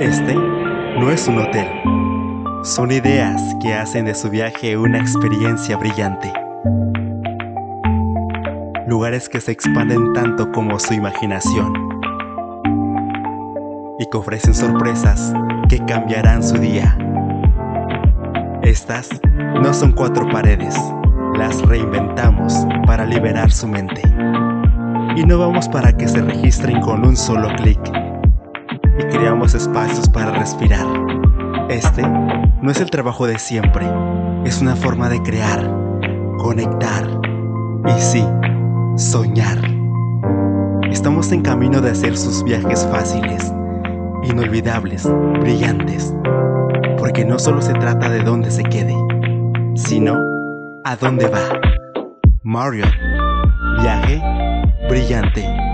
Este no es un hotel. Son ideas que hacen de su viaje una experiencia brillante. Lugares que se expanden tanto como su imaginación y que ofrecen sorpresas que cambiarán su día. Estas no son cuatro paredes, las reinventamos para liberar su mente. Y no vamos para que se registren con un solo clic espacios para respirar. Este no es el trabajo de siempre, es una forma de crear, conectar y sí, soñar. Estamos en camino de hacer sus viajes fáciles, inolvidables, brillantes, porque no solo se trata de dónde se quede, sino a dónde va. Marriott, viaje brillante.